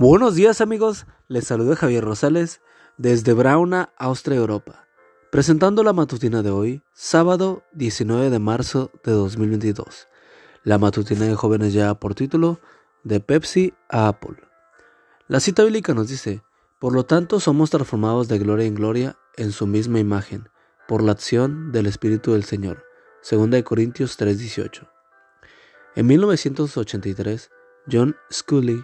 Buenos días amigos, les saluda Javier Rosales desde Brauna, Austria, Europa, presentando la matutina de hoy, sábado 19 de marzo de 2022. La matutina de jóvenes ya por título De Pepsi a Apple. La cita bíblica nos dice, por lo tanto somos transformados de gloria en gloria en su misma imagen, por la acción del Espíritu del Señor. 2 Corintios 3:18. En 1983, John Scully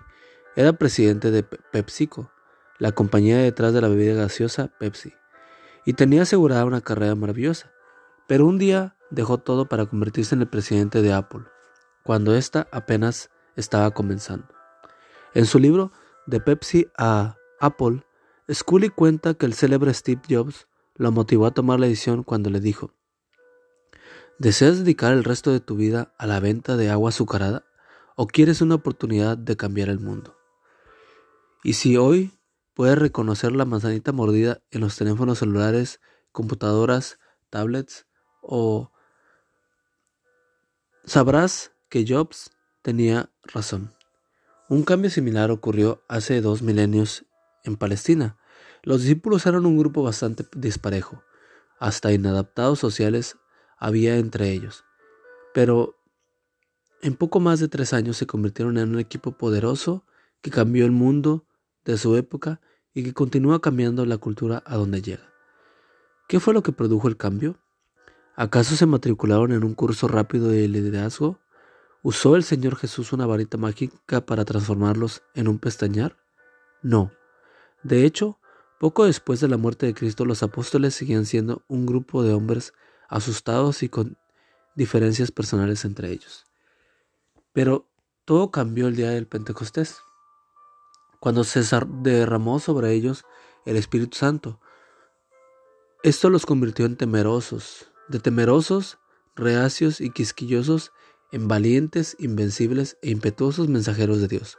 era presidente de PepsiCo, la compañía detrás de la bebida gaseosa Pepsi, y tenía asegurada una carrera maravillosa. Pero un día dejó todo para convertirse en el presidente de Apple, cuando ésta apenas estaba comenzando. En su libro De Pepsi a Apple, Scully cuenta que el célebre Steve Jobs lo motivó a tomar la decisión cuando le dijo, ¿Deseas dedicar el resto de tu vida a la venta de agua azucarada o quieres una oportunidad de cambiar el mundo? Y si hoy puedes reconocer la manzanita mordida en los teléfonos celulares, computadoras, tablets o sabrás que Jobs tenía razón. Un cambio similar ocurrió hace dos milenios en Palestina. Los discípulos eran un grupo bastante disparejo, hasta inadaptados sociales había entre ellos. Pero en poco más de tres años se convirtieron en un equipo poderoso que cambió el mundo de su época y que continúa cambiando la cultura a donde llega. ¿Qué fue lo que produjo el cambio? ¿Acaso se matricularon en un curso rápido de liderazgo? ¿Usó el Señor Jesús una varita mágica para transformarlos en un pestañar? No. De hecho, poco después de la muerte de Cristo los apóstoles seguían siendo un grupo de hombres asustados y con diferencias personales entre ellos. Pero todo cambió el día del Pentecostés cuando se derramó sobre ellos el Espíritu Santo. Esto los convirtió en temerosos, de temerosos, reacios y quisquillosos, en valientes, invencibles e impetuosos mensajeros de Dios.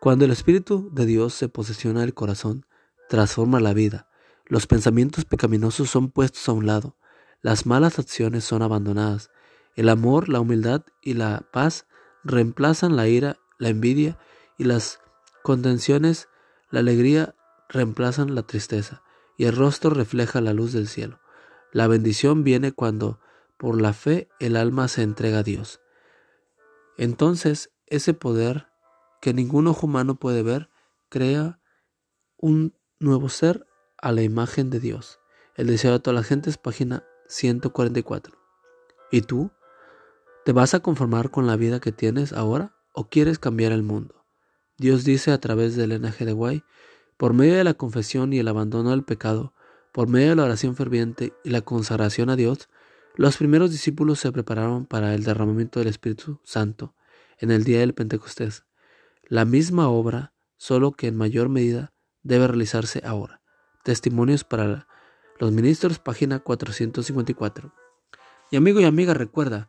Cuando el Espíritu de Dios se posesiona el corazón, transforma la vida. Los pensamientos pecaminosos son puestos a un lado, las malas acciones son abandonadas. El amor, la humildad y la paz reemplazan la ira, la envidia y las contenciones, la alegría reemplazan la tristeza y el rostro refleja la luz del cielo. La bendición viene cuando por la fe el alma se entrega a Dios. Entonces ese poder que ningún ojo humano puede ver crea un nuevo ser a la imagen de Dios. El deseo de todas las gentes, página 144. ¿Y tú? ¿Te vas a conformar con la vida que tienes ahora o quieres cambiar el mundo? Dios dice a través de Elena G. de Guay, por medio de la confesión y el abandono del pecado, por medio de la oración ferviente y la consagración a Dios, los primeros discípulos se prepararon para el derramamiento del Espíritu Santo en el día del Pentecostés. La misma obra, solo que en mayor medida, debe realizarse ahora. Testimonios para los ministros, página 454. Y amigo y amiga, recuerda